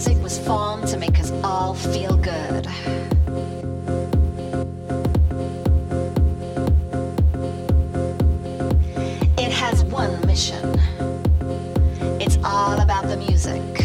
music was formed to make us all feel good. It has one mission. It's all about the music.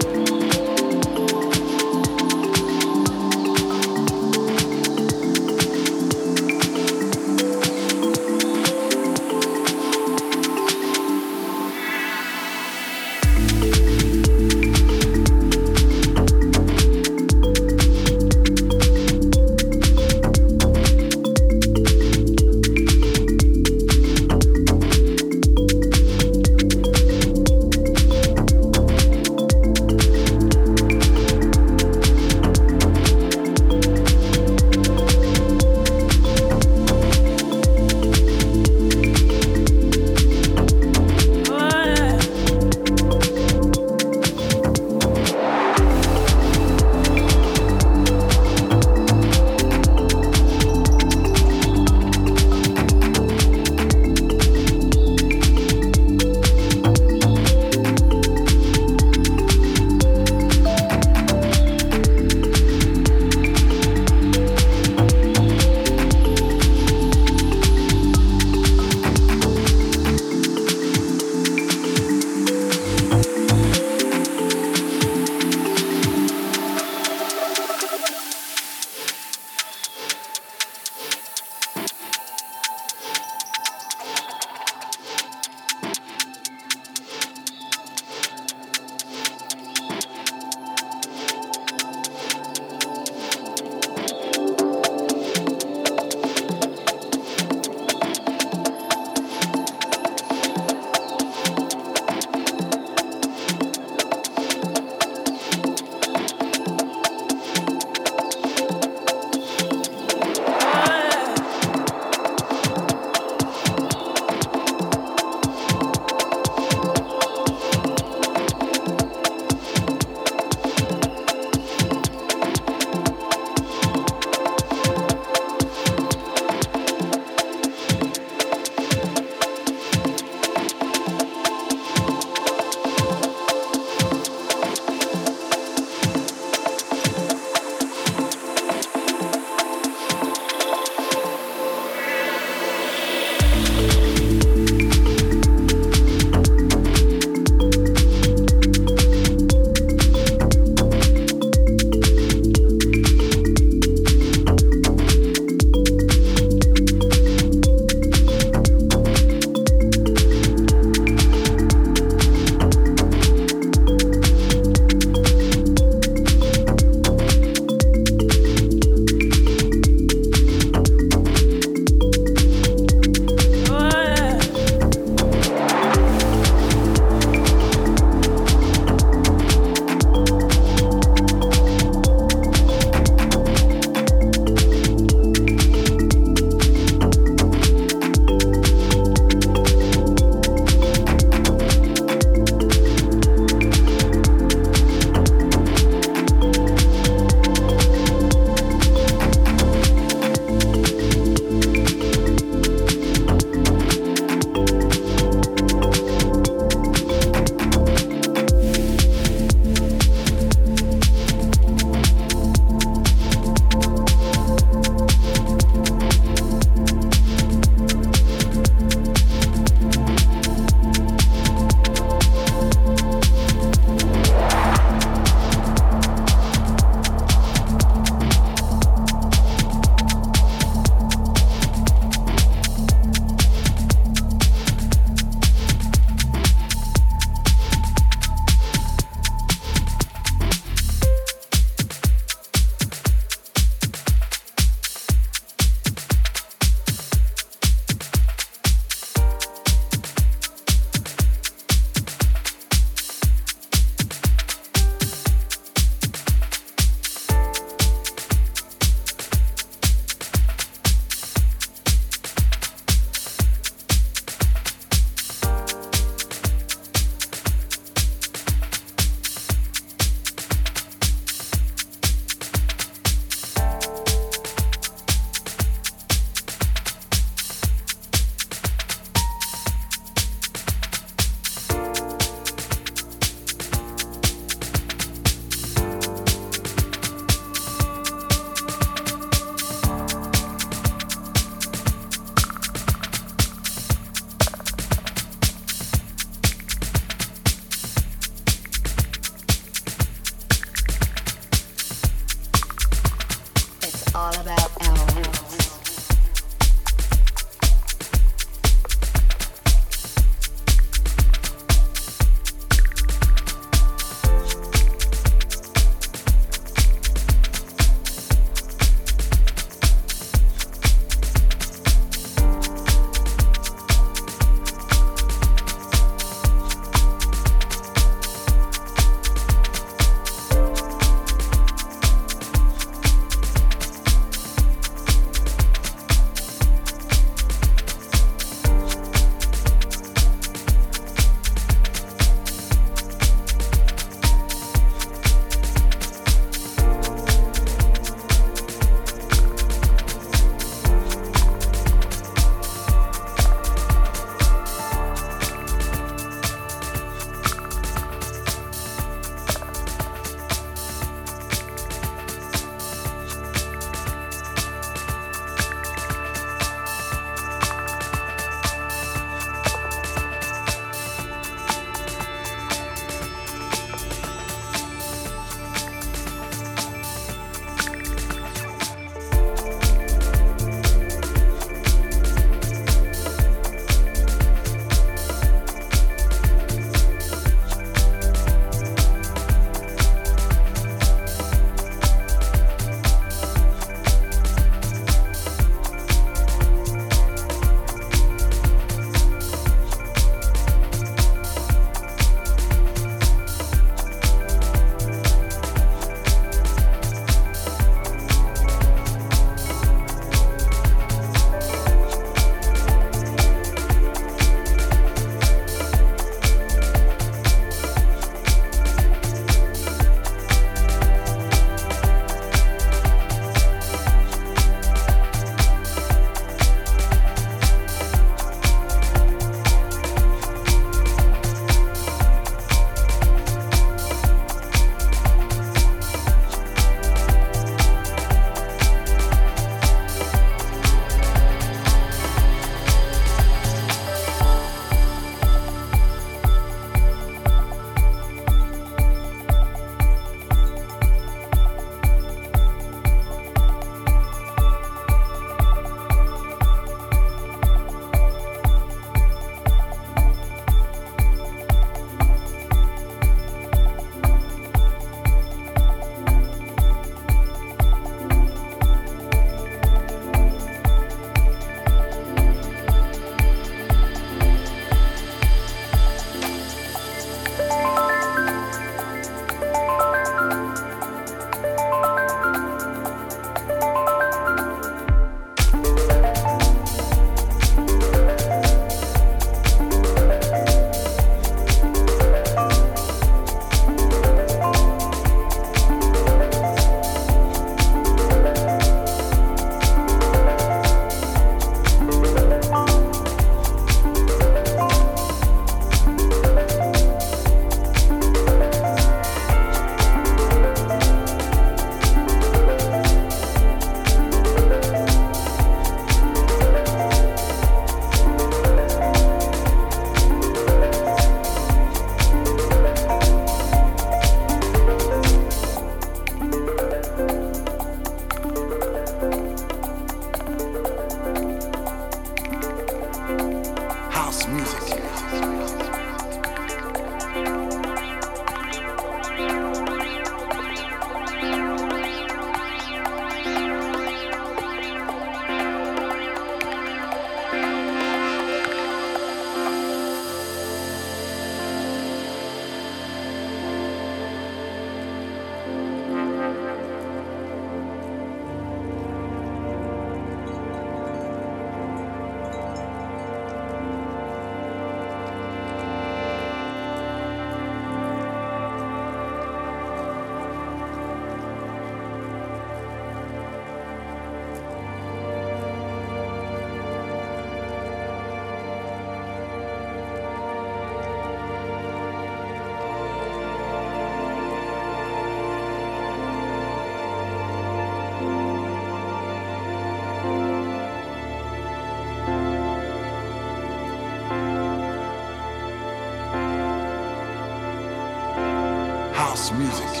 Music.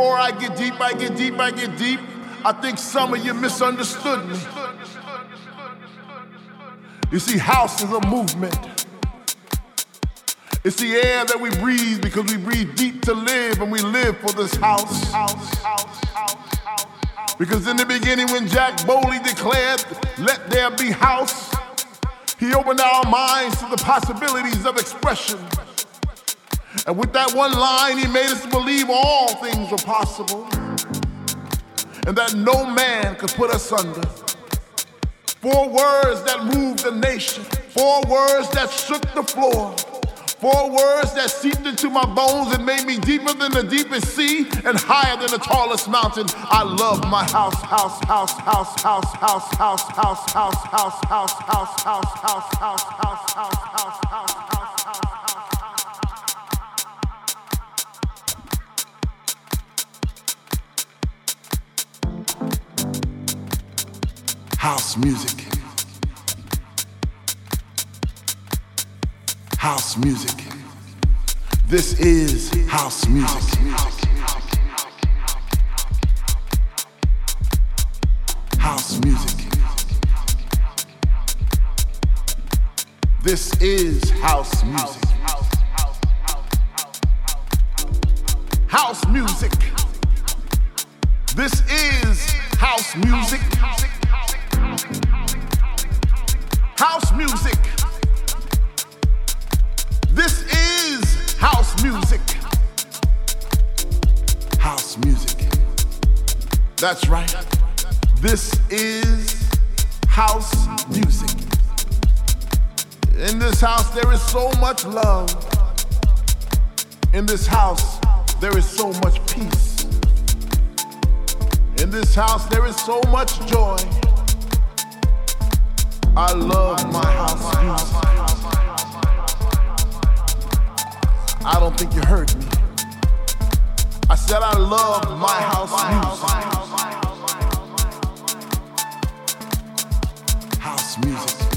I get deep, I get deep, I get deep, I think some of you misunderstood me. You see, house is a movement. It's the air that we breathe because we breathe deep to live and we live for this house. Because in the beginning, when Jack Bowley declared, Let there be house, he opened our minds to the possibilities of expression. And with that one line, he made us believe all things were possible and that no man could put us under. Four words that moved the nation, four words that shook the floor, four words that seeped into my bones and made me deeper than the deepest sea and higher than the tallest mountain. I love my house, house, house, house, house, house, house, house, house, house, house, house, house, house, house, house, house, house, house. House music. House music. This is house music. House music. This is house music. House music. This is house music. House music. This is house music. House music. That's right. This is house music. In this house, there is so much love. In this house, there is so much peace. In this house, there is so much joy. I love my house music. I don't think you heard me. I said I love my house music. House music.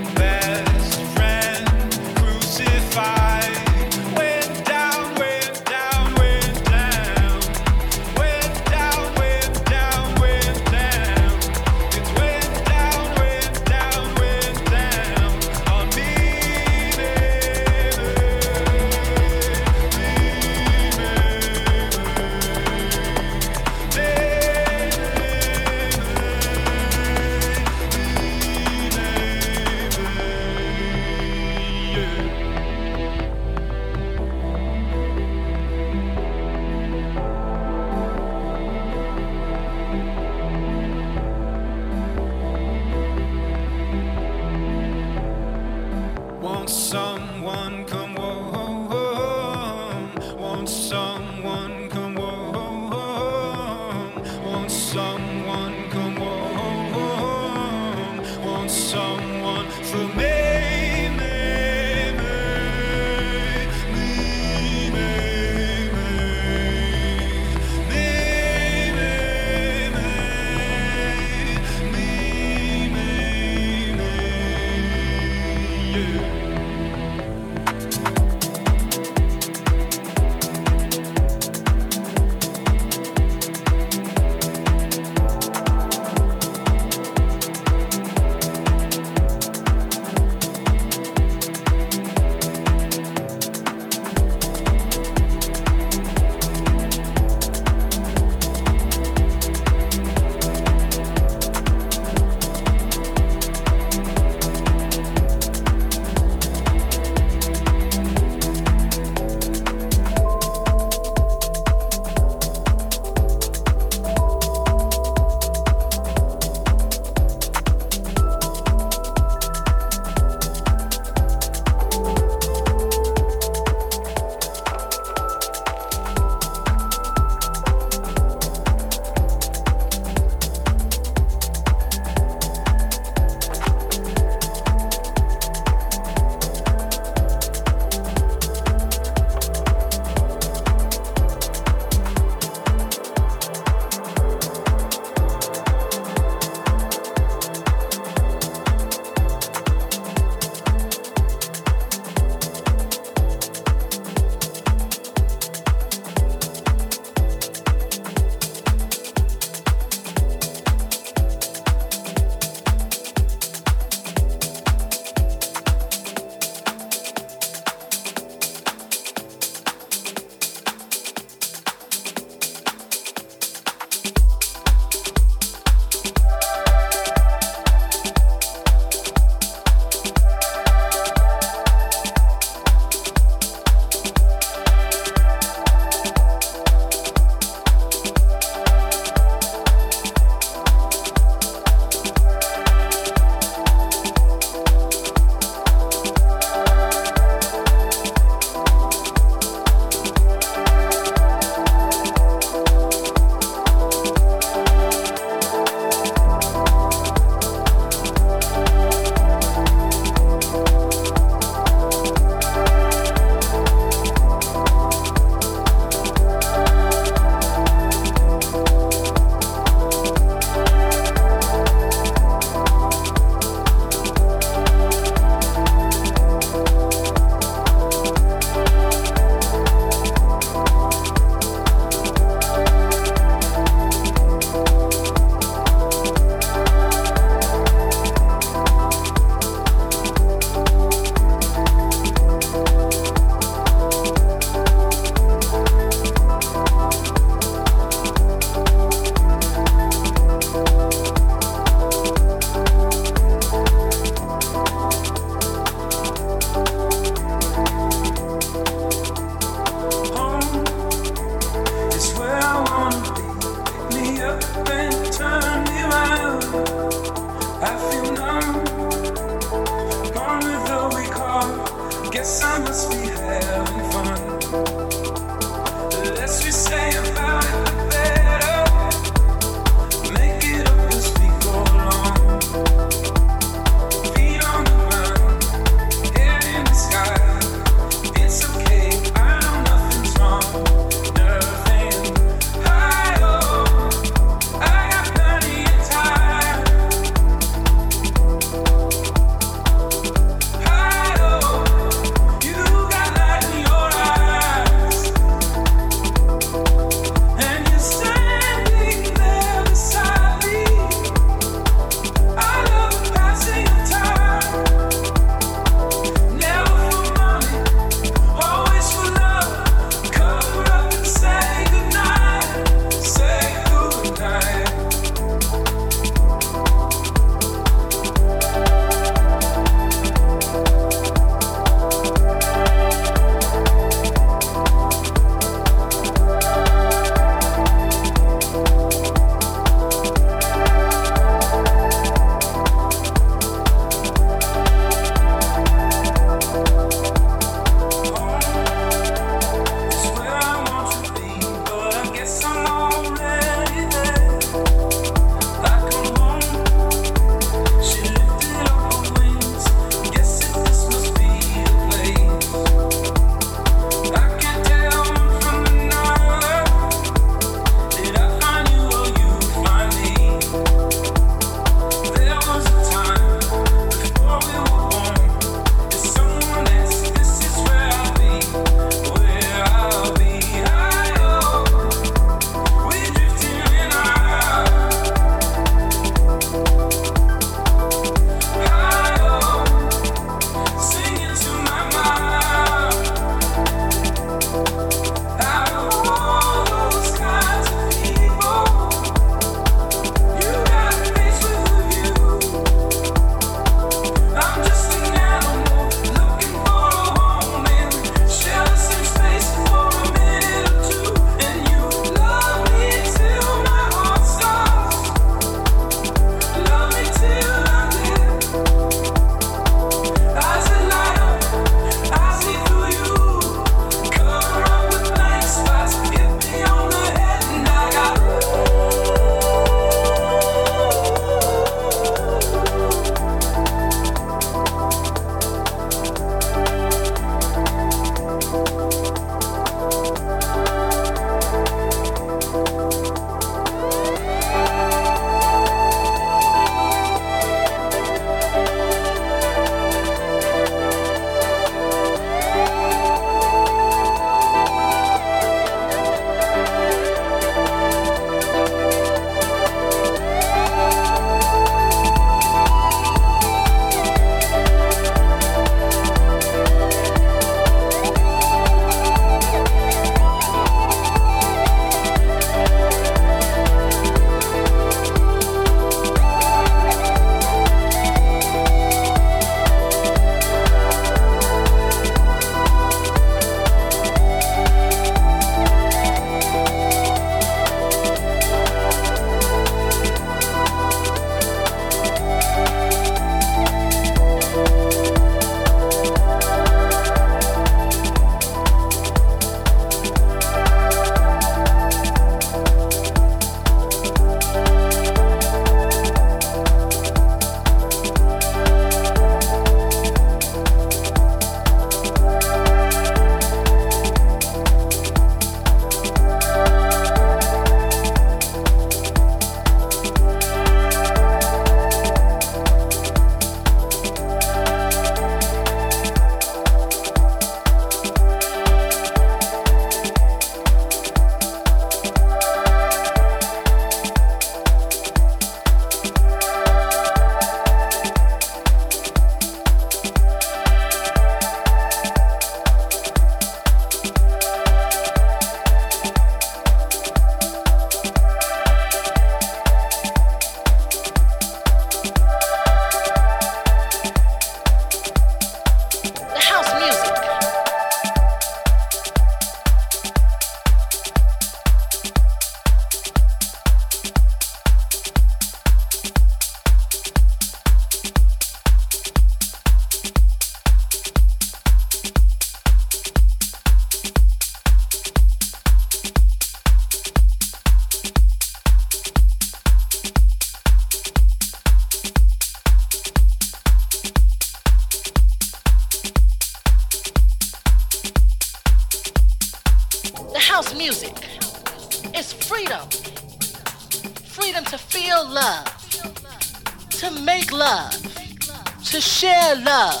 Love.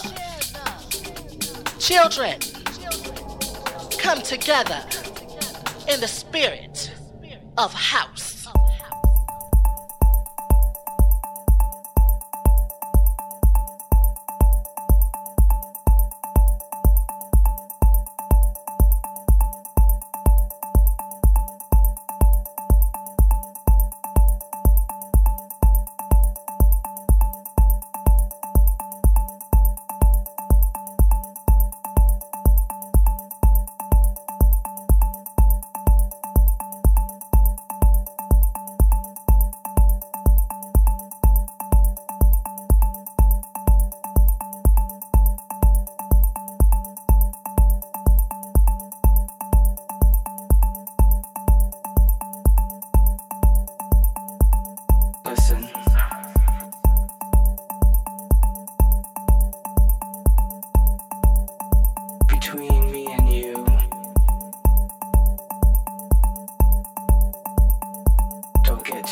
Children, come together in the spirit of house.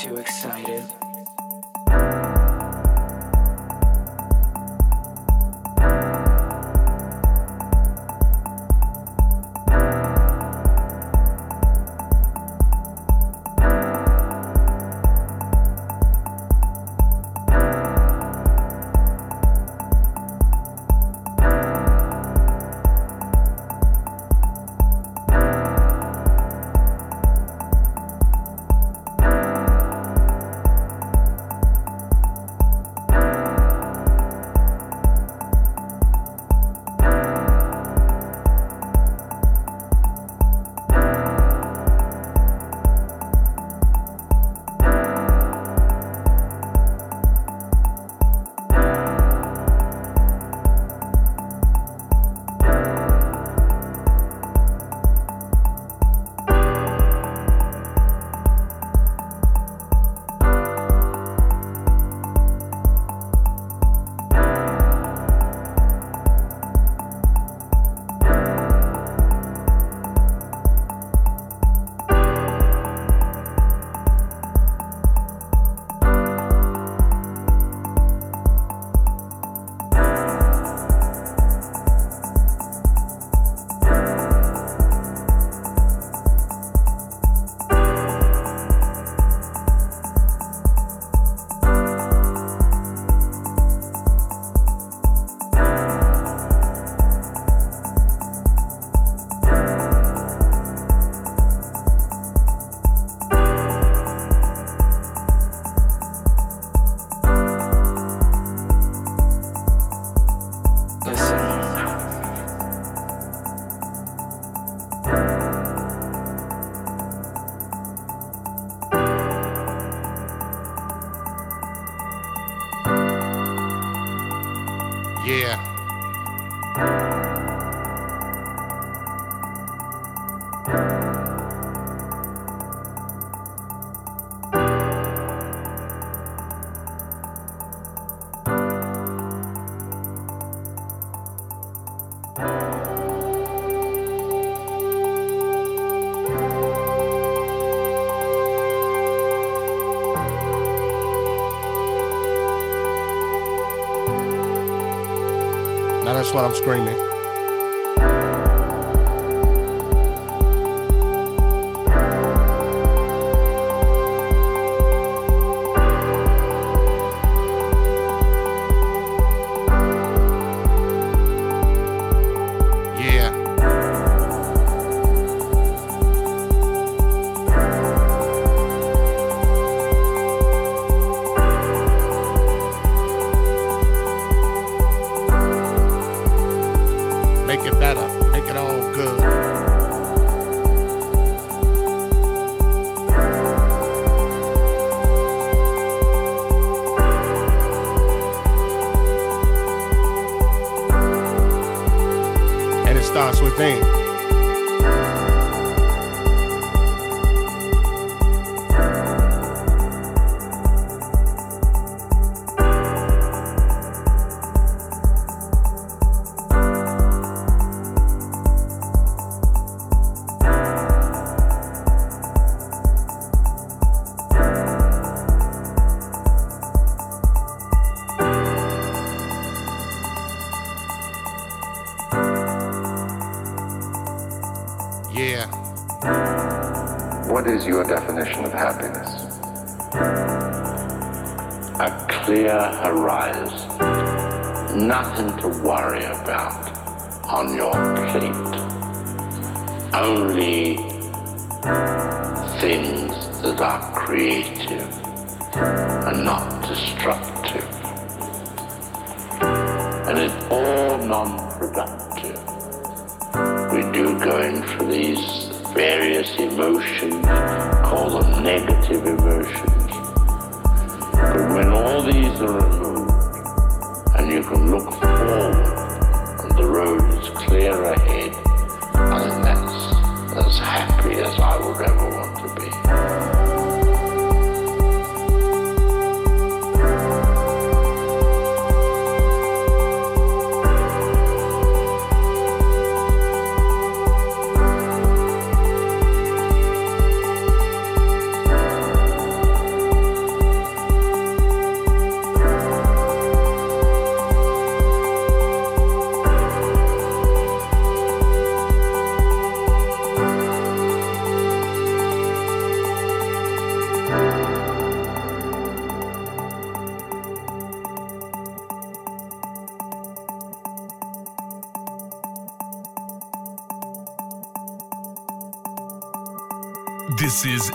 too excited. What I'm screaming. This is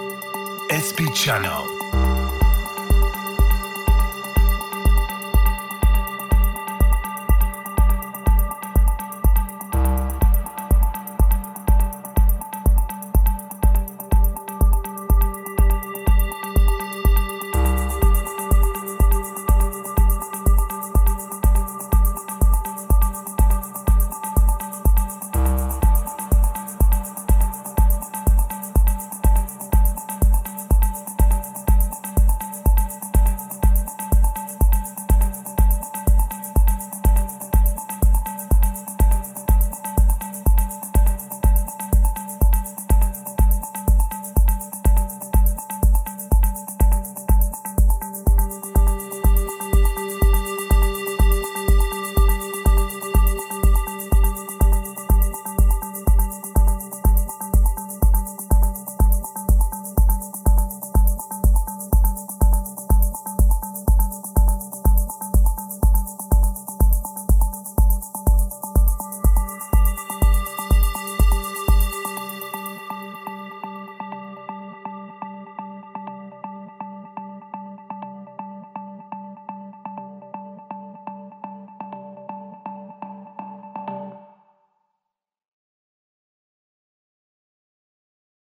SP Channel